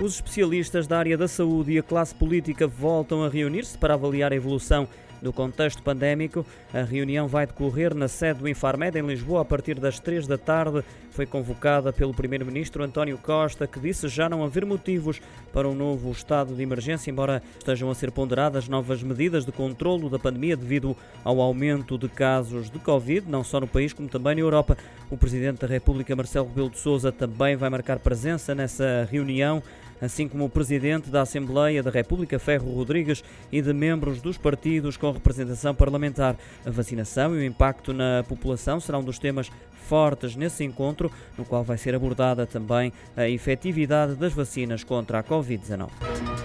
Os especialistas da área da saúde e a classe política voltam a reunir-se para avaliar a evolução do contexto pandémico. A reunião vai decorrer na sede do Infarmed, em Lisboa, a partir das três da tarde. Foi convocada pelo Primeiro-Ministro António Costa, que disse já não haver motivos para um novo estado de emergência, embora estejam a ser ponderadas novas medidas de controlo da pandemia devido ao aumento de casos de Covid, não só no país como também na Europa. O Presidente da República, Marcelo Rebelo de Sousa, também vai marcar presença nessa reunião assim como o Presidente da Assembleia da República, Ferro Rodrigues, e de membros dos partidos com representação parlamentar. A vacinação e o impacto na população serão dos temas fortes nesse encontro, no qual vai ser abordada também a efetividade das vacinas contra a Covid-19.